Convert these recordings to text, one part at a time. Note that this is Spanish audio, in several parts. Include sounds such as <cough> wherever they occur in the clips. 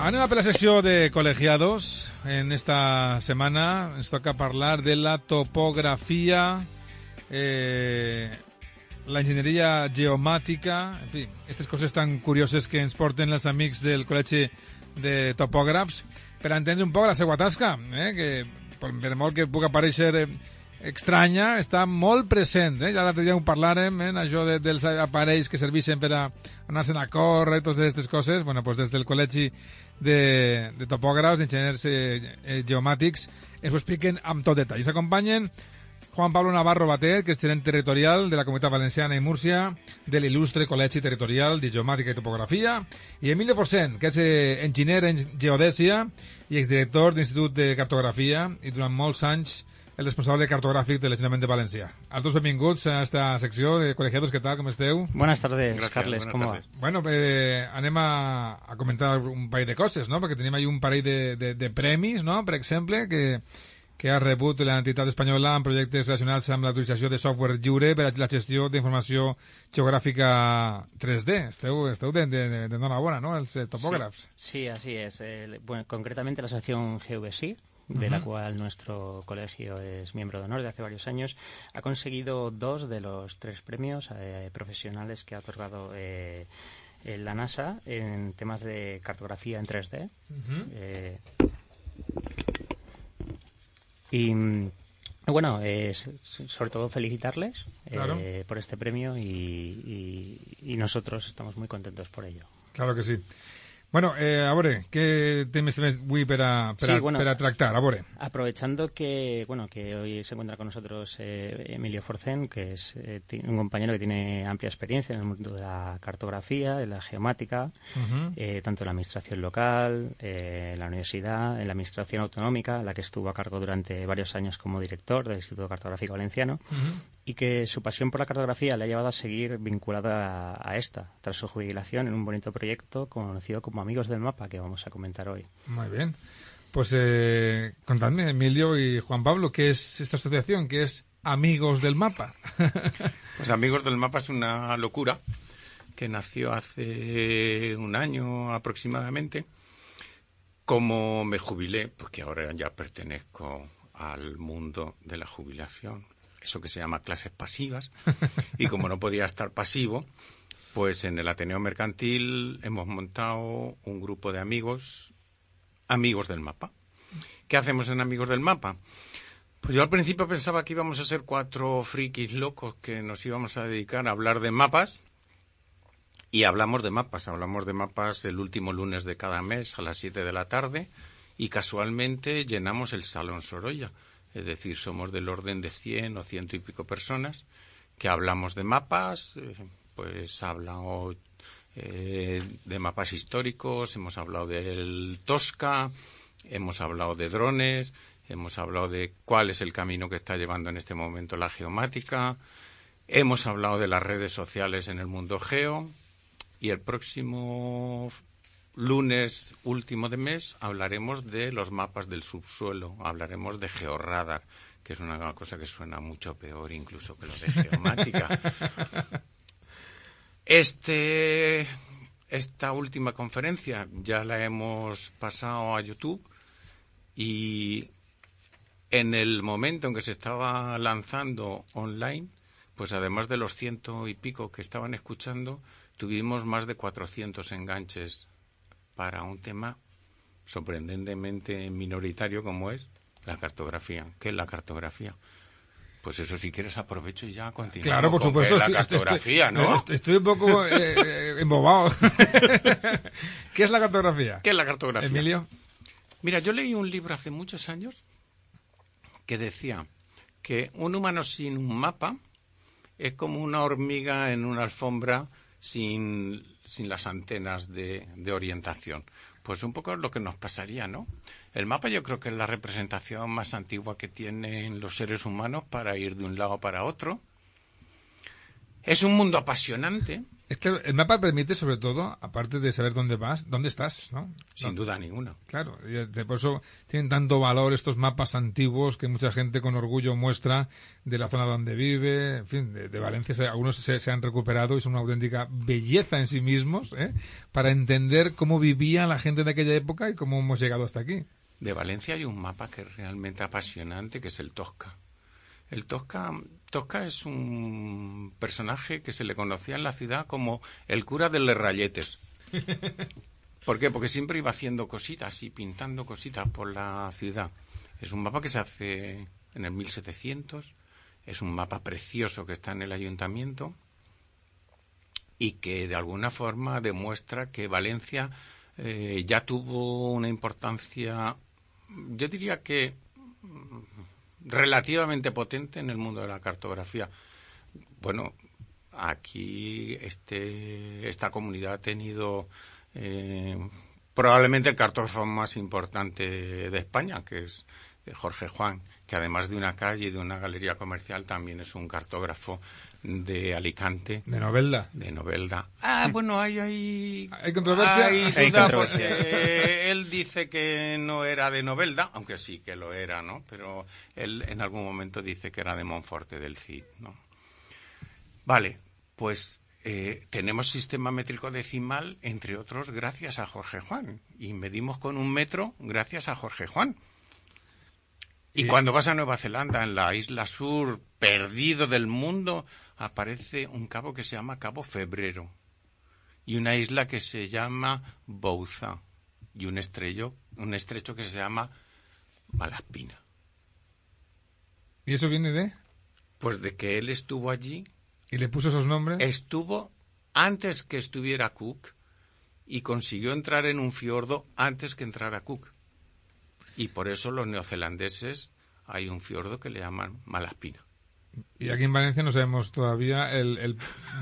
Anem a per la secció de col·legiados. En esta setmana ens toca parlar de la topografia, eh, la enginyeria geomàtica, en fi, aquestes coses tan curioses que ens porten els amics del Col·legi de Topògrafs per entendre un poc la seva tasca, eh, que per, per molt que pugui aparèixer eh, estranya, està molt present. Eh? Ja l'altre dia ho parlàrem, eh? això de, dels aparells que serveixen per a anar-se'n a córrer, totes aquestes coses. Bueno, pues des del Col·legi de, de topògrafs, d'enginyers eh, eh, geomàtics, ens ho expliquen amb tot detall. Ens acompanyen Juan Pablo Navarro Batet, que és gerent territorial de la Comunitat Valenciana i Múrcia, de l'il·lustre Col·legi Territorial de Geomàtica i Topografia, i Emilio Forcent, que és eh, enginyer en geodèsia i exdirector de l'Institut de Cartografia i durant molts anys el responsable cartogràfic de l'Ajuntament de València. A tots benvinguts a esta secció de Colegiados, què tal, com esteu? Buenas tardes, Gracias, Carles, buenas ¿cómo tardes. va? Bueno, eh, anem a, a comentar un parell de coses, no? Perquè tenim ahí un parell de, de, de premis, no? Per exemple, que, que ha rebut l'entitat espanyola en projectes relacionats amb l'utilització de software lliure per a la gestió d'informació geogràfica 3D. Esteu, esteu de, de, de, de enhorabona, no?, els eh, topògrafs. Sí, así es. Eh, bueno, concretamente la asociación GVSI, de la cual nuestro colegio es miembro de honor de hace varios años, ha conseguido dos de los tres premios eh, profesionales que ha otorgado eh, la NASA en temas de cartografía en 3D. Eh, y mm, bueno, eh, sobre todo felicitarles eh, por este premio y, y- y nosotros estamos muy contentos por ello. Claro que sí. Bueno, eh, a veure, què temes temes avui per a, per, Sí, a, bueno. per a tractar? A veure. Aprovechando que bueno que hoy se encuentra con nosotros eh, Emilio Forcén, que es eh, un compañero que tiene amplia experiencia en el mundo de la cartografía, de la geomática, eh, tanto en la administración local, eh, en la universidad, en la administración autonómica, la que estuvo a cargo durante varios años como director del Instituto Cartográfico Valenciano, y que su pasión por la cartografía le ha llevado a seguir vinculada a, a esta, tras su jubilación en un bonito proyecto conocido como Amigos del Mapa, que vamos a comentar hoy. Muy bien. Pues eh, contadme, Emilio y Juan Pablo, ¿qué es esta asociación? ¿Qué es Amigos del Mapa? <laughs> Pues Amigos del Mapa es una locura que nació hace un año aproximadamente. Como me jubilé, porque ahora ya pertenezco al mundo de la jubilación, eso que se llama clases pasivas, <laughs> y como no podía estar pasivo, pues en el Ateneo Mercantil hemos montado un grupo de amigos, amigos del mapa. ¿Qué hacemos en Amigos del Mapa? Pues yo al principio pensaba que íbamos a ser cuatro frikis locos que nos íbamos a dedicar a hablar de mapas. Y hablamos de mapas, hablamos de mapas el último lunes de cada mes a las 7 de la tarde y casualmente llenamos el Salón Sorolla. Es decir, somos del orden de 100 o ciento y pico personas que hablamos de mapas, eh, pues ha hablado eh, de mapas históricos, hemos hablado del Tosca, hemos hablado de drones, hemos hablado de cuál es el camino que está llevando en este momento la geomática, hemos hablado de las redes sociales en el mundo geo y el próximo lunes último de mes hablaremos de los mapas del subsuelo, hablaremos de georradar, que es una cosa que suena mucho peor incluso que lo de <laughs> geomática. Este, esta última conferencia ya la hemos pasado a YouTube y en el momento en que se estaba lanzando online, pues además de los ciento y pico que estaban escuchando, tuvimos más de 400 enganches para un tema sorprendentemente minoritario como es la cartografía. ¿Qué es la cartografía? Pues eso, si quieres, aprovecho y ya continuamos. Claro, por supuesto. la estoy- estoy- cartografía, estoy, ¿no? estoy- estoy un poco eh, eh, embobado. <laughs> ¿Qué es la cartografía? ¿Qué es la cartografía? Emilio. Mira, yo leí un libro hace muchos años que decía que un humano sin un mapa es como una hormiga en una alfombra sin, sin las antenas de, de orientación. Pues un poco lo que nos pasaría, ¿no? El mapa yo creo que es la representación más antigua que tienen los seres humanos para ir de un lado para otro. Es un mundo apasionante. Es que el mapa permite, sobre todo, aparte de saber dónde vas, dónde estás, ¿no? Sin duda ninguna. Claro, por eso tienen tanto valor estos mapas antiguos que mucha gente con orgullo muestra de la zona donde vive, en fin, de, Valencia. Algunos se, han recuperado y son una auténtica belleza en sí mismos, ¿eh? Para entender cómo vivía la gente de aquella época y cómo hemos llegado hasta aquí. De Valencia hay un mapa que es realmente apasionante, que es el Tosca. El Tosca, Tosca es un personaje que se le conocía en la ciudad como el cura de los rayetes. <laughs> ¿Por qué? Porque siempre iba haciendo cositas y pintando cositas por la ciudad. Es un mapa que se hace en el 1700, es un mapa precioso que está en el ayuntamiento y que de alguna forma demuestra que Valencia eh, ya tuvo una importancia, yo diría que relativamente potente en el mundo de la cartografía. Bueno, aquí este, esta comunidad ha tenido eh, probablemente el cartógrafo más importante de España, que es Jorge Juan, que además de una calle y de una galería comercial también es un cartógrafo de Alicante. De Novelda. De Novelda. Ah, bueno, hay, hay, ¿Hay controversia. Hay duda porque él dice que no era de Novelda, aunque sí que lo era, ¿no? Pero él en algún momento dice que era de Monforte del Cid, ¿no? Vale, pues eh, tenemos sistema métrico decimal, entre otros, gracias a Jorge Juan. Y medimos con un metro gracias a Jorge Juan. Y cuando vas a Nueva Zelanda, en la isla sur, perdido del mundo, aparece un cabo que se llama Cabo Febrero y una isla que se llama Bouza y un, estrello, un estrecho que se llama Malaspina. ¿Y eso viene de? Pues de que él estuvo allí. ¿Y le puso esos nombres? Estuvo antes que estuviera Cook y consiguió entrar en un fiordo antes que entrara Cook. Y por eso los neozelandeses hay un fiordo que le llaman Malaspina. Y aquí en Valencia no sabemos todavía el,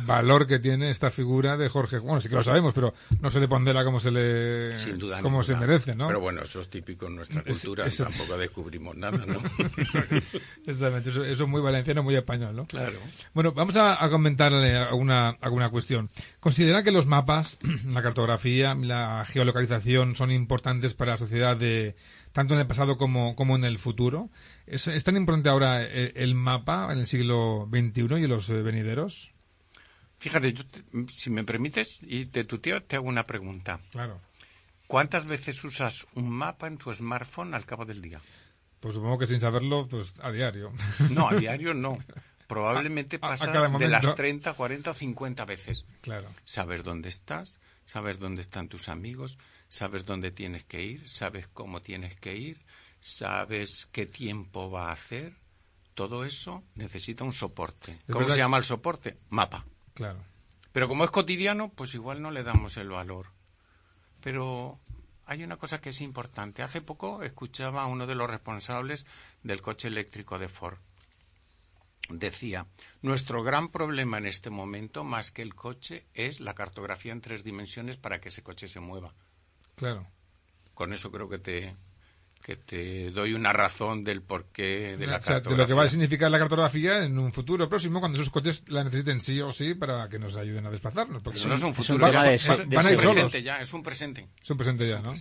valor que tiene esta figura de Jorge. Bueno, sí que lo sabemos, pero no se le pondera como se le como se merece, ¿no? Pero bueno, eso es típico en nuestra cultura. Tampoco descubrimos nada, ¿no? <laughs> Exactamente. Eso, es muy valenciano, muy español, ¿no? Claro. Bueno, vamos a, comentarle alguna, alguna cuestión. ¿Considera que los mapas, <clears throat> la cartografía, la geolocalización son importantes para la sociedad de tanto en el pasado como, como en el futuro. ¿Es, tan importante ahora el, mapa en el siglo XXI y en los eh, venideros? Fíjate, si me permites, y de tu tío te hago una pregunta. Claro. ¿Cuántas veces usas un mapa en tu smartphone al cabo del día? Pues supongo que sin saberlo, pues a diario. No, a <laughs> diario no. Probablemente pasa de las 30, 40 o 50 veces. Claro. Saber dónde estás, saber dónde están tus amigos, sabes dónde tienes que ir, sabes cómo tienes que ir, sabes qué tiempo va a hacer. Todo eso necesita un soporte. ¿Cómo se llama el soporte? Mapa. Claro. Pero como es cotidiano, pues igual no le damos el valor. Pero hay una cosa que es importante. Hace poco escuchaba a uno de los responsables del coche eléctrico de Ford. Decía, nuestro gran problema en este momento, más que el coche, es la cartografía en tres dimensiones para que ese coche se mueva. Claro. Con eso creo que te, que te doy una razón del porqué de la cartografía. De lo que va a significar la cartografía en un futuro próximo, cuando esos coches la necesiten sí o sí para que nos ayuden a desplazarnos. Porque no es un futuro, van, a ir presente ya, es un presente. Es un presente ya, ¿no?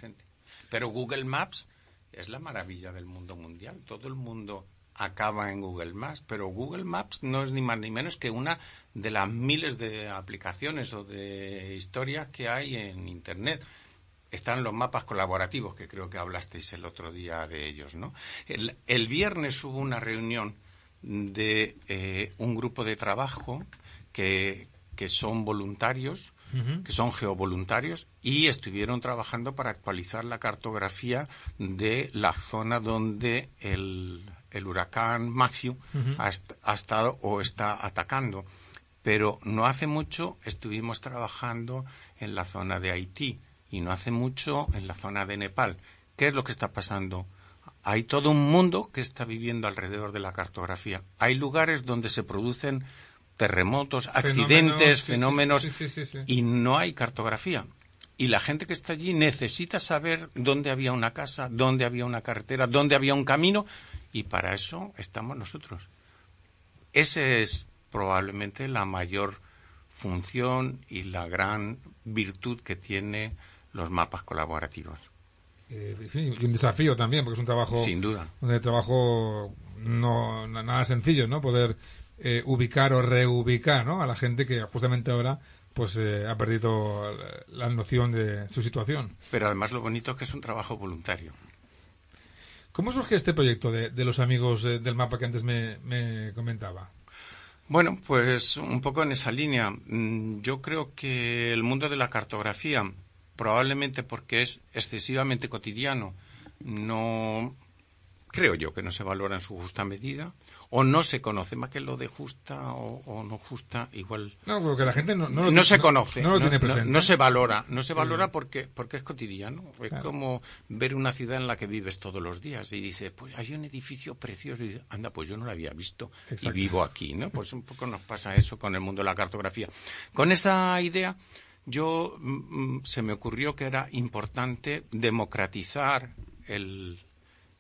Pero Google Maps es la maravilla del mundo mundial. Todo el mundo acaba en Google Maps, pero Google Maps no es ni más ni menos que una de las miles de aplicaciones o de historias que hay en Internet están los mapas colaborativos, que creo que hablasteis el otro día de ellos, ¿no? El, viernes hubo una reunión de eh, un grupo de trabajo que, que son voluntarios, que son geovoluntarios, y estuvieron trabajando para actualizar la cartografía de la zona donde el, el huracán Matthew ha, ha estado o está atacando. Pero no hace mucho estuvimos trabajando en la zona de Haití y no hace mucho en la zona de Nepal. ¿Qué es lo que está pasando? Hay todo un mundo que está viviendo alrededor de la cartografía. Hay lugares donde se producen terremotos, accidentes, Fenómenos, fenómenos, sí, sí, sí, sí. y no hay cartografía. Y la gente que está allí necesita saber dónde había una casa, dónde había una carretera, dónde había un camino, y para eso estamos nosotros. Esa es probablemente la mayor función y la gran virtud que tiene los mapas colaborativos. Eh, y un desafío también, porque es un trabajo, Sin duda. un trabajo no na- nada sencillo, ¿no? Poder eh, ubicar o reubicar, ¿no? A la gente que justamente ahora pues eh, ha perdido la noción de su situación. Pero además lo bonito es que es un trabajo voluntario. ¿Cómo surge este proyecto de, de los amigos del mapa que antes me, me comentaba? Bueno, pues un poco en esa línea. Mm, Yo creo que el mundo de la cartografía, probablemente porque es excesivamente cotidiano, no creo yo que no se valora en su justa medida o no se conoce. Más que lo de justa o, o no justa igual No, porque la gente no, no, no, lo- se conoce No, lo tiene presente. no se valora no se valora porque porque es cotidiano. Es Claro. como ver una ciudad en la que vives todos los días y dices pues hay un edificio precioso y dices, anda pues yo no lo había visto y vivo aquí no pues un poco nos pasa eso con el mundo de la cartografía. Con esa idea yo mm, mm, se me ocurrió que era importante democratizar el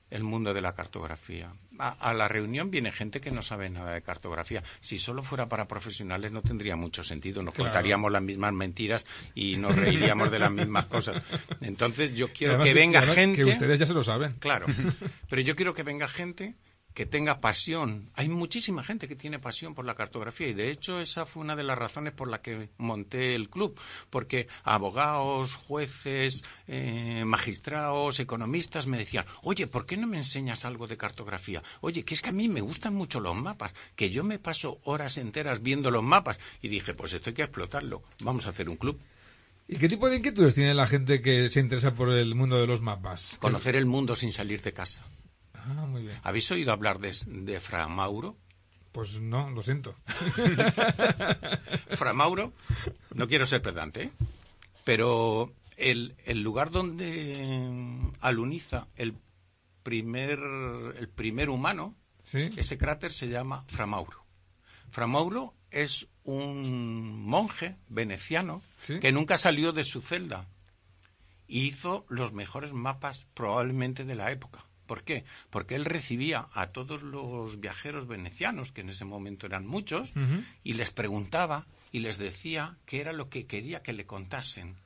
el mundo de la cartografía. A, a la reunión viene gente que no sabe nada de cartografía. Si solo fuera para profesionales no tendría mucho sentido. Nos Claro. contaríamos las mismas mentiras y nos reiríamos de las mismas cosas. Entonces yo quiero Además que venga gente. Que ustedes ya se lo saben. Claro. <laughs> Pero yo quiero que venga gente que tenga pasión. Hay muchísima gente que tiene pasión por la cartografía y de hecho esa fue una de las razones por la que monté el club, porque abogados, jueces, eh, magistrados, economistas me decían, oye, ¿por qué no me enseñas algo de cartografía? Oye, que es que a mí me gustan mucho los mapas, que yo me paso horas enteras viendo los mapas y dije, pues esto hay que explotarlo, vamos a hacer un club. ¿Y qué tipo de inquietudes tiene la gente que se interesa por el mundo de los mapas? Conocer el mundo sin salir de casa. Ah, muy bien. ¿Habéis oído hablar de, de Fra Mauro? Pues no, lo siento. <laughs> Fra Mauro, no quiero ser pedante, ¿eh? pero el, el lugar donde aluniza el primer, el primer humano, ¿Sí? ese cráter se llama Fra Mauro. Fra Mauro es un monje veneciano Sí. que nunca salió de su celda y hizo los mejores mapas probablemente de la época. ¿Por qué? Porque él recibía a todos los viajeros venecianos, que en ese momento eran muchos, y les preguntaba y les decía qué era lo que quería que le contasen.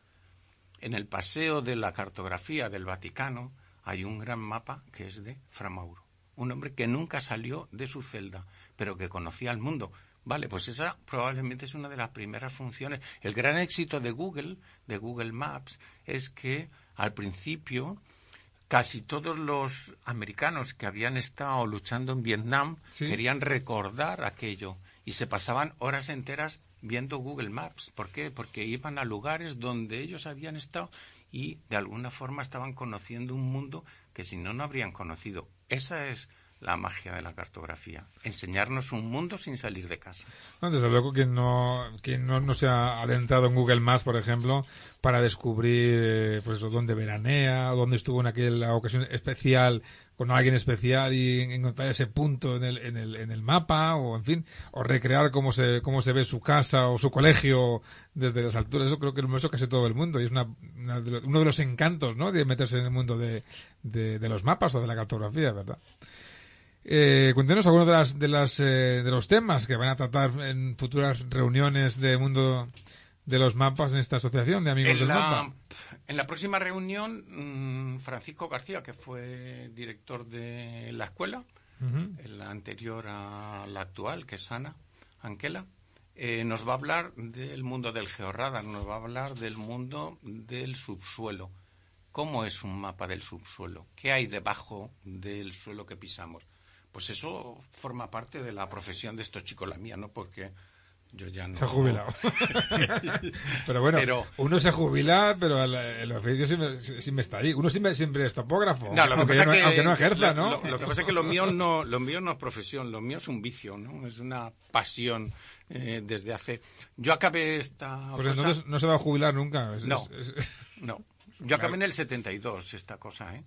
En el paseo de la cartografía del Vaticano hay un gran mapa que es de Fra Mauro, un hombre que nunca salió de su celda, pero que conocía el mundo. Vale, pues esa probablemente es una de las primeras funciones. El gran éxito de Google, de Google Maps, es que al principio casi todos los americanos que habían estado luchando en Vietnam Sí. querían recordar aquello y se pasaban horas enteras viendo Google Maps. ¿Por qué? Porque iban a lugares donde ellos habían estado y de alguna forma estaban conociendo un mundo que si no, no habrían conocido. Esa es la magia de la cartografía, enseñarnos un mundo sin salir de casa. No, desde luego que no, que no, no se ha adentrado en Google Maps, por ejemplo, para descubrir eh, pues dónde veranea, dónde estuvo en aquella ocasión especial con alguien especial y encontrar ese punto en el, en el, en el mapa, o en fin, o recrear cómo se, cómo se ve su casa o su colegio desde las alturas. Eso creo que lo hecho casi todo el mundo y es una, una de los- uno de los encantos, ¿no? De meterse en el mundo de, de los mapas o de la cartografía, ¿verdad? Eh, cuéntenos algunos de, las, de, las, eh, de los temas que van a tratar en futuras reuniones de mundo de los mapas en esta asociación de amigos En del la, mapa. en la próxima reunión, mm, Francisco García, que fue director de la escuela, Ujú. la anterior a la actual, que es Ana Anquela, eh, nos va a hablar del mundo del georradar, nos va a hablar del mundo del subsuelo. ¿Cómo es un mapa del subsuelo? ¿Qué hay debajo del suelo que pisamos? Pues eso forma parte de la profesión de estos chicos, la mía, ¿no? Porque yo ya no... Se ha jubilado. <laughs> pero bueno, Pero- uno se jubila, pero el, el oficio siempre, siempre está ahí. Uno siempre, siempre es topógrafo, No, lo que aunque, pasa ya no, que, aunque no ejerza, lo- ¿no? Lo, lo que pasa es que lo mío no, lo mío no es profesión, lo mío es un vicio, ¿no? Es una pasión eh, desde hace. Yo acabé esta. Pues cosa- entonces no se va a jubilar nunca. Es- No. es- es- No, yo acabé en el 72 esta cosa, ¿eh?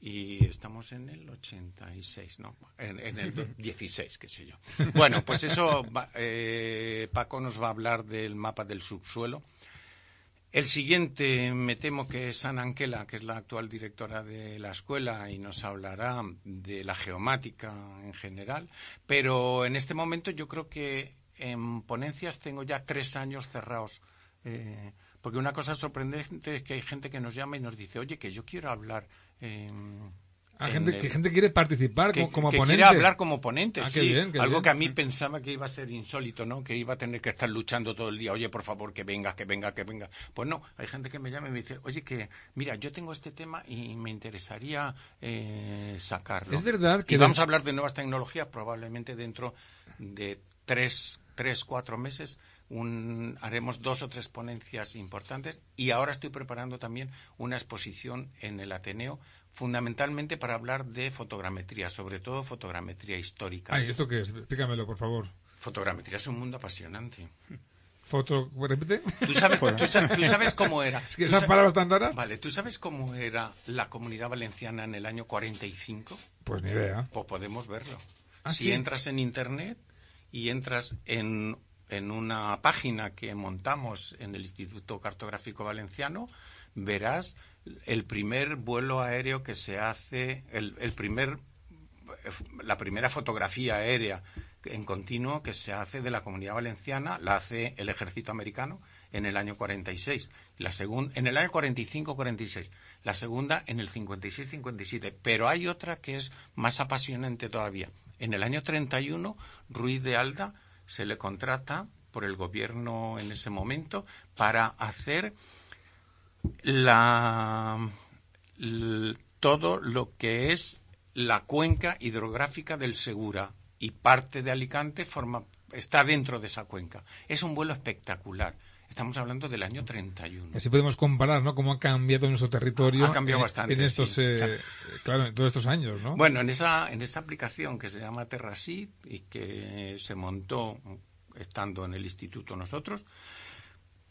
Y estamos en el 86, ¿no? En, el 16, qué sé yo. Bueno, pues eso, eh, Paco nos va a hablar del mapa del subsuelo. El siguiente, me temo que es Ana Anquela, que es la actual directora de la escuela, y nos hablará de la geomática en general. Pero en este momento yo creo que en ponencias tengo ya tres años cerrados. Eh, porque una cosa sorprendente es que hay gente que nos llama y nos dice, oye, que yo quiero hablar. Eh, gente, que gente quiere participar como, ponente. quiere hablar como ponente, ah, sí. algo que a mí pensaba que iba a ser insólito, ¿no? Que iba a tener que estar luchando todo el día. Oye, por favor, que venga, que venga, que venga. Pues no, hay gente que me llama y me dice, oye, que mira, yo tengo este tema y me interesaría eh, sacarlo. Es verdad que... Y vamos a hablar de nuevas tecnologías probablemente dentro de tres, tres cuatro meses haremos dos o tres ponencias importantes y ahora estoy preparando también una exposición en el Ateneo fundamentalmente para hablar de fotogrametría, sobre todo fotogrametría histórica. Ay, ¿esto qué es? Explícamelo, por favor. Fotogrametría es un mundo apasionante. Foto, repite. ¿Tú sabes, tú, sabes cómo era. Es que esas palabras tan raras. Vale, ¿tú sabes cómo era la comunidad valenciana en el año 45? Pues ni idea. Pues podemos verlo. ¿Ah, si entras en internet y entras en en una página que montamos en el Instituto Cartográfico Valenciano, verás el primer vuelo aéreo que se hace, el, primer, la primera fotografía aérea en continuo que se hace de la comunidad valenciana, la hace el ejército americano en el año 46, la segunda en el año 45-46, la segunda en el 56-57, pero hay otra que es más apasionante todavía. En el año 31, Ruiz de Alda se le contrata por el gobierno en ese momento para hacer la, todo lo que es la cuenca hidrográfica del Segura y parte de Alicante forma, está dentro de esa cuenca. Es un vuelo espectacular. Estamos hablando del año 31. Así podemos comparar, ¿no? Cómo ha cambiado nuestro territorio. Ha cambiado bastante. En estos, eh, claro. en todos estos años, ¿no? Bueno, en esa, en esa aplicación que se llama Terrasit y que se montó estando en el instituto nosotros,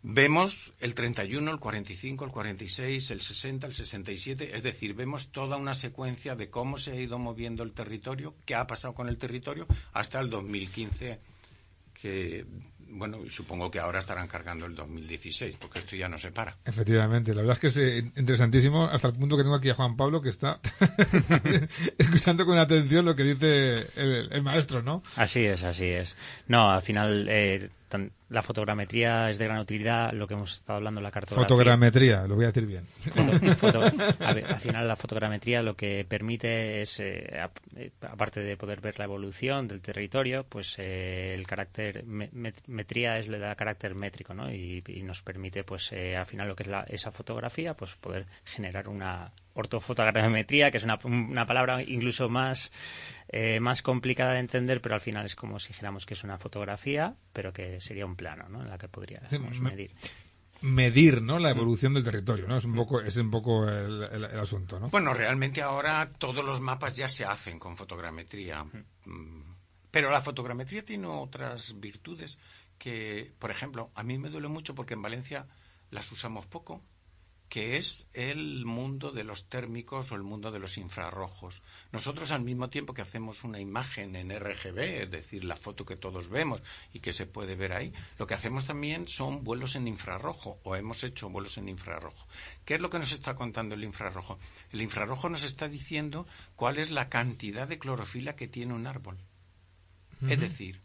vemos el 31, el 45, el 46, el 60, el 67, es decir, vemos toda una secuencia de cómo se ha ido moviendo el territorio, qué ha pasado con el territorio hasta el 2015, que bueno, supongo que ahora estarán cargando el 2016, porque esto ya no se para. Efectivamente, la verdad es que es eh, interesantísimo hasta el punto que tengo aquí a Juan Pablo que está <laughs> escuchando con atención lo que dice el, maestro, ¿no? Así es, así es. No, al final eh, la fotogrametría es de gran utilidad, lo que hemos estado hablando, la cartografía. Fotogrametría, lo voy a decir bien. <laughs> al final la fotogrametría lo que permite es, eh, eh, aparte de poder ver la evolución del territorio, pues eh, el carácter, metría es le da carácter métrico, ¿no? Y, nos permite, pues al final lo que es esa fotografía, pues poder generar una ortofotogrametría, que es una, una palabra incluso más eh, más complicada de entender, pero al final es como si dijéramos que es una fotografía, pero que sería un plano, ¿no? En la que podríamos medir medir ¿no? la evolución del territorio, ¿no? Es un poco, es un poco el, asunto, ¿no? Bueno, realmente ahora todos los mapas ya se hacen con fotogrametría. Mm, pero la fotogrametría tiene otras virtudes que, por ejemplo, a mí me duele mucho porque en Valencia las usamos poco que es el mundo de los térmicos o el mundo de los infrarrojos. Nosotros al mismo tiempo que hacemos una imagen en RGB, es decir, la foto que todos vemos y que se puede ver ahí, lo que hacemos también son vuelos en infrarrojo o hemos hecho vuelos en infrarrojo. ¿Qué es lo que nos está contando el infrarrojo? El infrarrojo nos está diciendo cuál es la cantidad de clorofila que tiene un árbol. Es decir,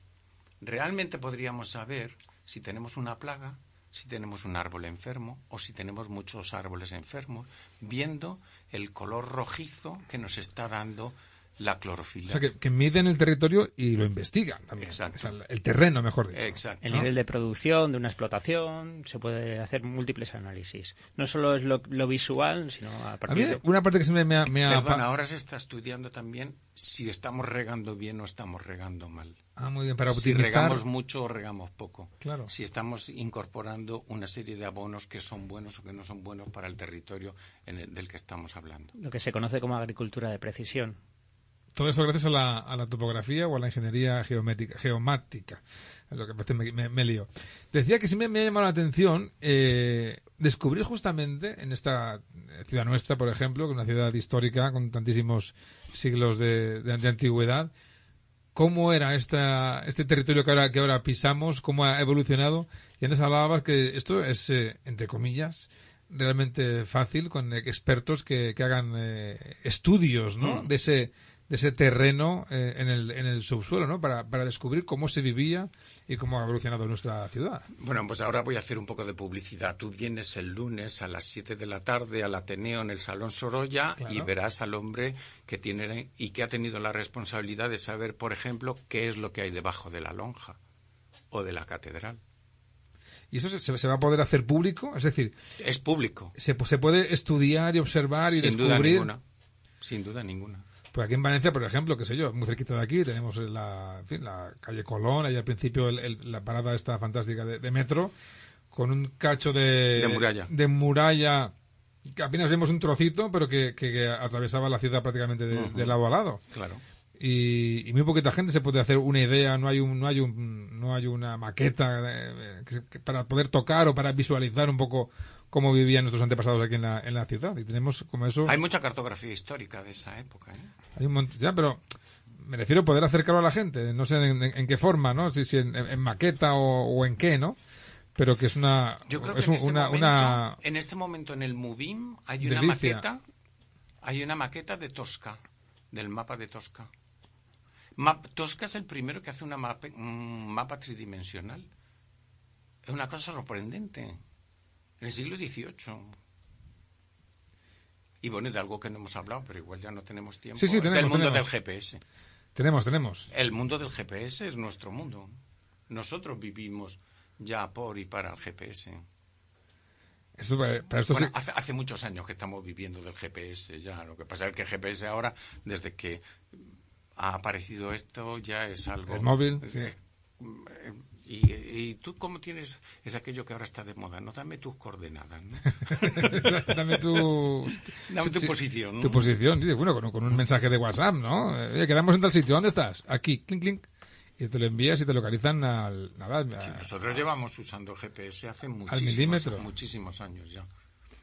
realmente podríamos saber si tenemos una plaga si tenemos un árbol enfermo o si tenemos muchos árboles enfermos, viendo el color rojizo que nos está dando la clorofila. O sea, que, miden el territorio y lo investigan también. Exacto. el terreno, mejor dicho. Exacto. El nivel de producción de una explotación, se puede hacer múltiples análisis. No solo es lo, visual, sino a partir de... Una parte que siempre me ha... Me ahora se está estudiando también si estamos regando bien o estamos regando mal. Ah, muy bien, para Si regamos mucho o regamos poco. Claro. Si estamos incorporando una serie de abonos que son buenos o que no son buenos para el territorio en del que estamos hablando. Lo que se conoce como agricultura de precisión. Todo eso gracias a la, a la topografía o a la ingeniería geométrica, geomática. Es lo que me, me, me lío. Decía que siempre me ha llamado la atención eh, descubrir justamente en esta ciudad nuestra, por ejemplo, que es una ciudad histórica con tantísimos siglos de, de, de antigüedad, cómo era esta, este territorio que ahora, que ahora pisamos, cómo ha evolucionado. Y antes hablabas que esto es, eh, entre comillas, realmente fácil con expertos que, que hagan eh, estudios ¿no? Mm. de ese de ese terreno eh, en, el, en el subsuelo, ¿no? Para, para descubrir cómo se vivía y cómo ha evolucionado nuestra ciudad. Bueno, pues ahora voy a hacer un poco de publicidad. Tú vienes el lunes a las 7 de la tarde al Ateneo en el Salón Sorolla Claro. y verás al hombre que tiene y que ha tenido la responsabilidad de saber, por ejemplo, qué es lo que hay debajo de la lonja o de la catedral. ¿Y eso se, se va a poder hacer público? Es decir, Es público, se, se puede estudiar y observar y sin duda ninguna. Sin duda ninguna. Pues aquí en Valencia, por ejemplo, qué sé yo, muy cerquita de aquí, tenemos la, en fin, la calle Colón, ahí al principio el- el- la parada esta fantástica de, de metro, con un cacho de... De muralla. De muralla, que apenas vemos un trocito, pero que, que- que atravesaba la ciudad prácticamente de, lado a lado. Claro. Y, y muy poquita gente se puede hacer una idea, no hay un, no hay un, no hay una maqueta eh, que para poder tocar o para visualizar un poco cómo vivían nuestros antepasados aquí en la, en la ciudad. Y tenemos como eso... Hay mucha cartografía histórica de esa época. ¿eh? Hay un montón, ya, pero me refiero a poder acercarlo a la gente. No sé en, en- en qué forma, ¿no? Si, si en, en maqueta o, o en qué, ¿no? Pero que es una. Yo creo es que en un- este, una, momento, una- en este momento en el Mubim hay una Delicia. maqueta, hay una maqueta de Tosca, del mapa de Tosca. Ma- Tosca es el primero que hace una mape- un mapa tridimensional. Es una cosa sorprendente. En el siglo XVIII. Y bueno, de algo que no hemos hablado, pero igual ya no tenemos tiempo. Sí, sí, es del tenemos, mundo tenemos. del GPS. Tenemos, tenemos. El mundo del GPS es nuestro mundo. Nosotros vivimos ya por y para el GPS. Eso, para para esto Bueno, sí- hace, hace muchos años que estamos viviendo del GPS ya. Lo que pasa es que el GPS ahora, desde que ha aparecido esto, ya es algo... El móvil, sí. Eh, eh, y, y tú cómo tienes... Es aquello que ahora está de moda. No dame tus coordenadas, ¿no? <laughs> Dame tu. Dame tu sí, posición, ¿no? Tu posición, bueno, con, con un mensaje de WhatsApp, ¿no? Oye, quedamos en tal sitio, ¿dónde estás? Aquí, clink, clink. Y te lo envías y te localizan al. Nada, Sí, nosotros llevamos usando GPS hace muchísimos años ya.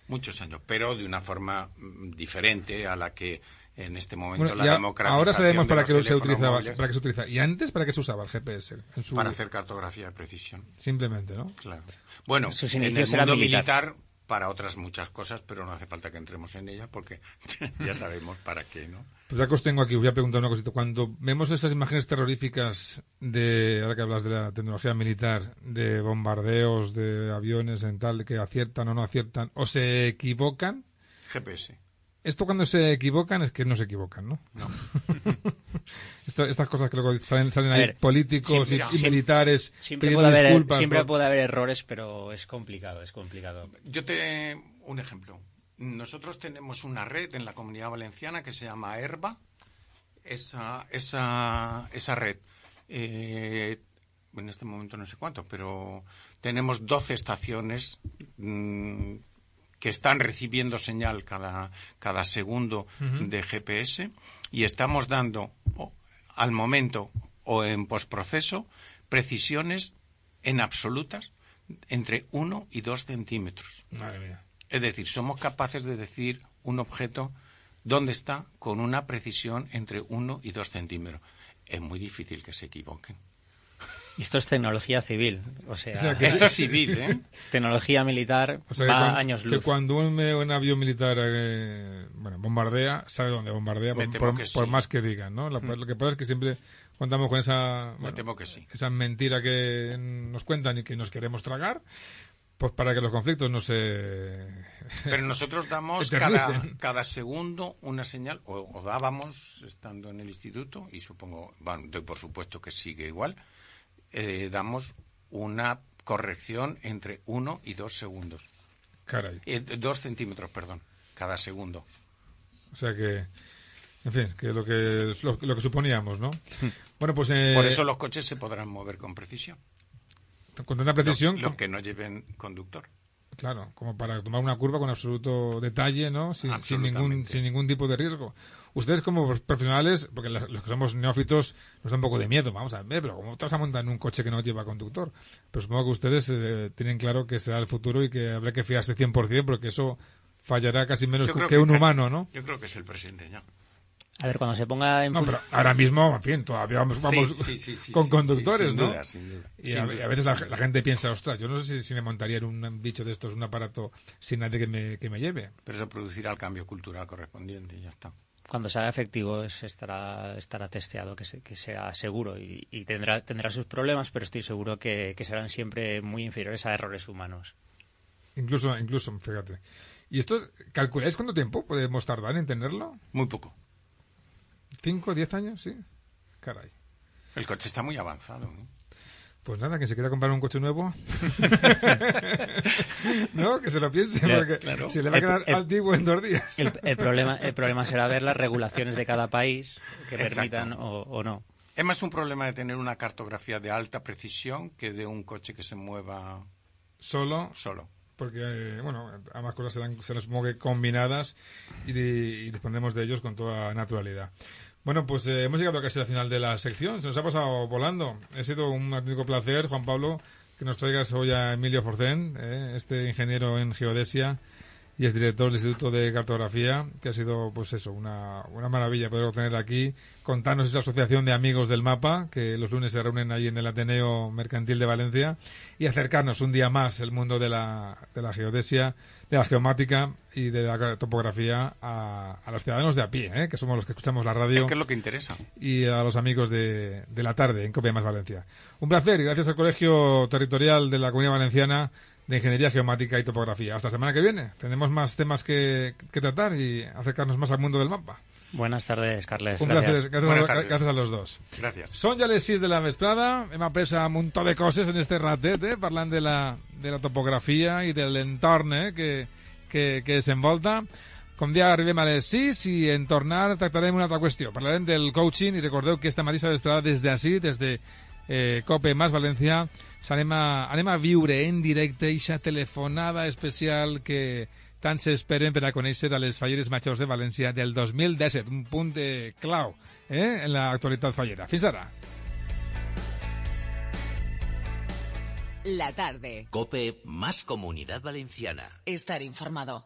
Muchos años, pero de una forma mm, diferente a la que en este momento Bueno, la democratización ahora sabemos para qué se utilizaba, móviles, para qué se utiliza. Y antes, ¿para qué se usaba el GPS? En su- para hacer cartografía de precisión. Simplemente, ¿no? Claro. Bueno, Sus en el mundo militar. militar. para otras muchas cosas, pero no hace falta que entremos en ellas porque <laughs> ya sabemos para qué, ¿no? Pues ya que os tengo aquí, voy a preguntar una cosita. Cuando vemos esas imágenes terroríficas de, ahora que hablas de la tecnología militar, de bombardeos, de aviones en tal, que aciertan o no aciertan, o se equivocan, GPS. Esto cuando se equivocan es que no se equivocan, ¿no? No. <laughs> Esto- estas cosas que luego salen, salen ahí ver, políticos siempre- y- militares Siempre pidiendo puede, haber, disculpas siempre por- puede haber errores, pero es complicado, es complicado. Yo te un ejemplo. Nosotros tenemos una red en la Comunidad Valenciana que se llama Herba. Esa esa esa red eh, en este momento no sé cuánto, pero tenemos 12 estaciones mm, que están recibiendo señal cada, cada segundo de GPS y estamos dando o, al momento o en postproceso precisiones en absolutas entre 1 y 2 centímetros. Madre mía. Es decir, somos capaces de decir un objeto dónde está con una precisión entre 1 y 2 centímetros. Es muy difícil que se equivoquen. Y esto es tecnología civil, o sea, O sea, que- Esto es civil, ¿eh? tecnología militar O sea, que va años que luz. cuando un, un avión militar eh, bueno, bombardea, sabe dónde bombardea, Me por, temo por- que sí. por más que digan, ¿no? Lo, lo que pasa es que siempre contamos con esa, Me bueno, temo que sí. esa mentira que nos cuentan y que nos queremos tragar, pues para que los conflictos no se... <laughs> Pero nosotros damos cada, cada segundo una señal, o, o dábamos estando en el instituto, y supongo, bueno, doy por supuesto que sigue igual, eh, damos una corrección entre 1 y 2 segundos. Caray. Eh, 2 centímetros, perdón, cada segundo. O sea que, en fin, que lo que, lo, lo que suponíamos, ¿no? Bueno, pues eh, Por eso los coches se podrán mover con precisión. con tanta precisión, Lo, lo que no lleven conductor. Claro, como para tomar una curva con absoluto detalle, ¿no? Sin, sin ningún, sin ningún tipo de riesgo. Ustedes como profesionales, porque los que somos neófitos nos da un poco de miedo, vamos a ver, pero ¿cómo te vas a montar en un coche que no lleva conductor? Pero supongo que ustedes eh, tienen claro que será el futuro y que habrá que fiarse 100% porque eso fallará casi menos que, un humano, ¿no? Yo creo que es el presidente ya. A ver, cuando se ponga en... No, pero ahora mismo, en fin, todavía vamos, vamos con conductores, ¿no? y a, veces la, gente piensa, ostras, yo no sé si, me montaría en un bicho de estos, un aparato sin nadie que me, que me lleve. Pero eso producirá el cambio cultural correspondiente y ya está. Cuando sea efectivo estará, estará testeado, que, que sea seguro y, tendrá, tendrá sus problemas, pero estoy seguro que, que serán siempre muy inferiores a errores humanos. Incluso, incluso, fíjate. ¿Y esto, calculáis cuánto tiempo podemos tardar en tenerlo? Muy poco. ¿Cinco, diez años? Sí. Caray. El coche está muy avanzado. Pues nada, que se quiera comprar un coche nuevo. <laughs> no, que se lo piense, porque se le va a quedar antiguo en dos días. el, problema, el problema será ver las regulaciones de cada país que permitan o, no. Es más un problema de tener una cartografía de alta precisión que de un coche que se mueva solo. Solo porque eh, bueno, ambas cosas serán, se nos que combinadas y, y, disponemos de ellos con toda naturalidad. Bueno, pues eh, hemos llegado casi al final de la sección. Se nos ha pasado volando. Ha sido un auténtico placer, Juan Pablo, que nos traigas hoy a Emilio Forcén, eh, este ingeniero en geodesia y es director del Instituto de Cartografía, que ha sido, pues eso, una, una maravilla poder tener aquí. Contarnos esa asociación de amigos del mapa, que los lunes se reúnen ahí en el Ateneo Mercantil de Valencia, y acercarnos un día más el mundo de la, de la geodesia, de la geomática y de la topografía a, a los ciudadanos de a pie, ¿eh? que somos los que escuchamos la radio. Es que es lo que interesa. Y a los amigos de, de la tarde en Copia Más Valencia. Un placer y gracias al Colegio Territorial de la Comunidad Valenciana de Ingeniería Geomática y Topografía. Hasta la semana que viene. Tenemos más temas que, tratar y acercarnos más al mundo del mapa. Buenas tardes, Carles. Un gracias. Gracias, a, los dos. Gracias. Son ya les 6 de la vesprada. Hem après un montón de cosas en este ratet, eh, parlant de la, de la topografia i de l'entorn eh, que, que, que s'envolta. Com dia arribem a les 6 i en tornar tractarem una altra qüestió. Parlarem del coaching i recordeu que esta mateixa vesprada des d'ací, des de eh, COPE Más València, anem a, anem a viure en directe aquesta telefonada especial que tant s'esperen per a conèixer a les falleres majors de València del 2017, un punt de clau eh, en l'actualitat fallera. Fins ara. La tarde. Cope más comunidad valenciana. Estar informado.